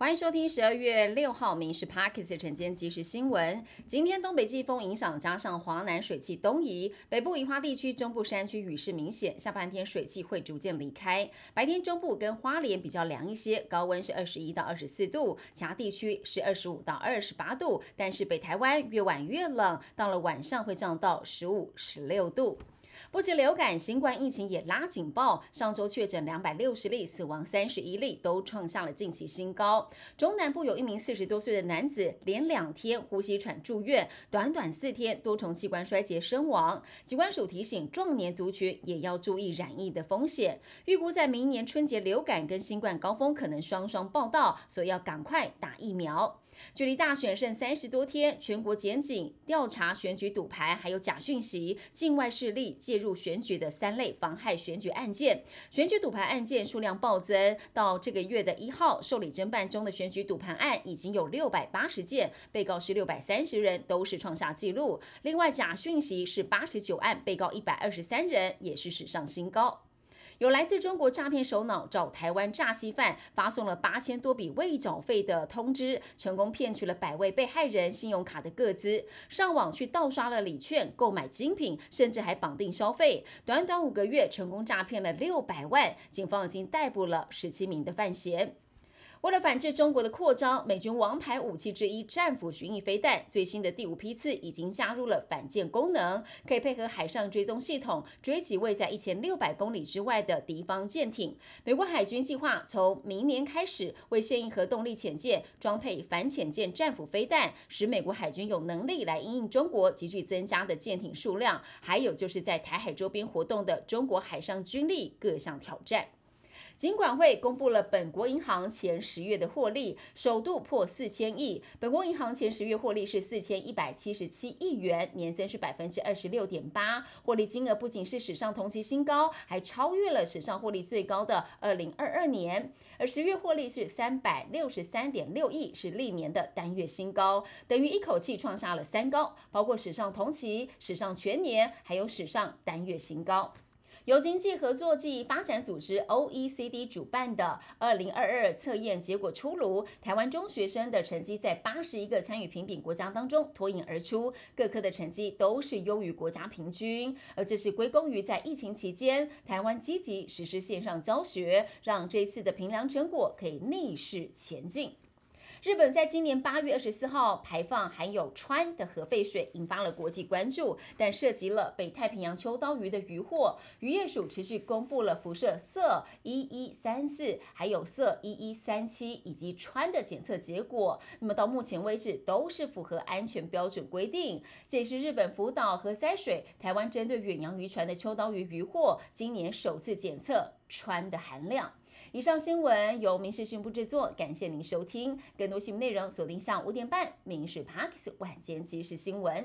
欢迎收听十二月六号《民事 Parkes》晨间即时新闻。今天东北季风影响，加上华南水汽东移，北部宜花地区、中部山区雨势明显，下半天水汽会逐渐离开。白天中部跟花莲比较凉一些，高温是二十一到二十四度，其他地区是二十五到二十八度。但是北台湾越晚越冷，到了晚上会降到十五、十六度。不仅流感、新冠疫情也拉警报，上周确诊两百六十例，死亡三十一例，都创下了近期新高。中南部有一名四十多岁的男子，连两天呼吸喘住院，短短四天多重器官衰竭身亡。机关署提醒，壮年族群也要注意染疫的风险。预估在明年春节流感跟新冠高峰可能双双报道，所以要赶快打疫苗。距离大选剩三十多天，全国检警调查选举赌牌，还有假讯息、境外势力介入选举的三类妨害选举案件。选举赌牌案件数量暴增，到这个月的一号，受理侦办中的选举赌盘案已经有六百八十件，被告是六百三十人，都是创下纪录。另外，假讯息是八十九案，被告一百二十三人，也是史上新高。有来自中国诈骗首脑找台湾诈欺犯，发送了八千多笔未缴费的通知，成功骗取了百位被害人信用卡的个资，上网去盗刷了礼券，购买精品，甚至还绑定消费，短短五个月成功诈骗了六百万。警方已经逮捕了十七名的犯嫌。为了反制中国的扩张，美军王牌武器之一战斧巡弋飞弹最新的第五批次已经加入了反舰功能，可以配合海上追踪系统追击位在一千六百公里之外的敌方舰艇。美国海军计划从明年开始为现役核动力潜舰装配反潜舰战斧飞弹，使美国海军有能力来应应中国急剧增加的舰艇数量，还有就是在台海周边活动的中国海上军力各项挑战。金管会公布了本国银行前十月的获利，首度破四千亿。本国银行前十月获利是四千一百七十七亿元，年增是百分之二十六点八，获利金额不仅是史上同期新高，还超越了史上获利最高的二零二二年。而十月获利是三百六十三点六亿，是历年的单月新高，等于一口气创下了三高，包括史上同期、史上全年，还有史上单月新高。由经济合作暨发展组织 （OECD） 主办的2022测验结果出炉，台湾中学生的成绩在八十一个参与评比国家当中脱颖而出，各科的成绩都是优于国家平均。而这是归功于在疫情期间，台湾积极实施线上教学，让这次的评量成果可以逆势前进。日本在今年八月二十四号排放含有氚的核废水，引发了国际关注。但涉及了北太平洋秋刀鱼的渔获，渔业署持续公布了辐射色一一三四，还有色一一三七以及氚的检测结果。那么到目前为止都是符合安全标准规定。这也是日本福岛核灾水，台湾针对远洋渔船的秋刀鱼渔获，今年首次检测氚的含量。以上新闻由民事讯部制作，感谢您收听。更多新闻内容锁定下午五点半《民事 Parks 晚间即时新闻》。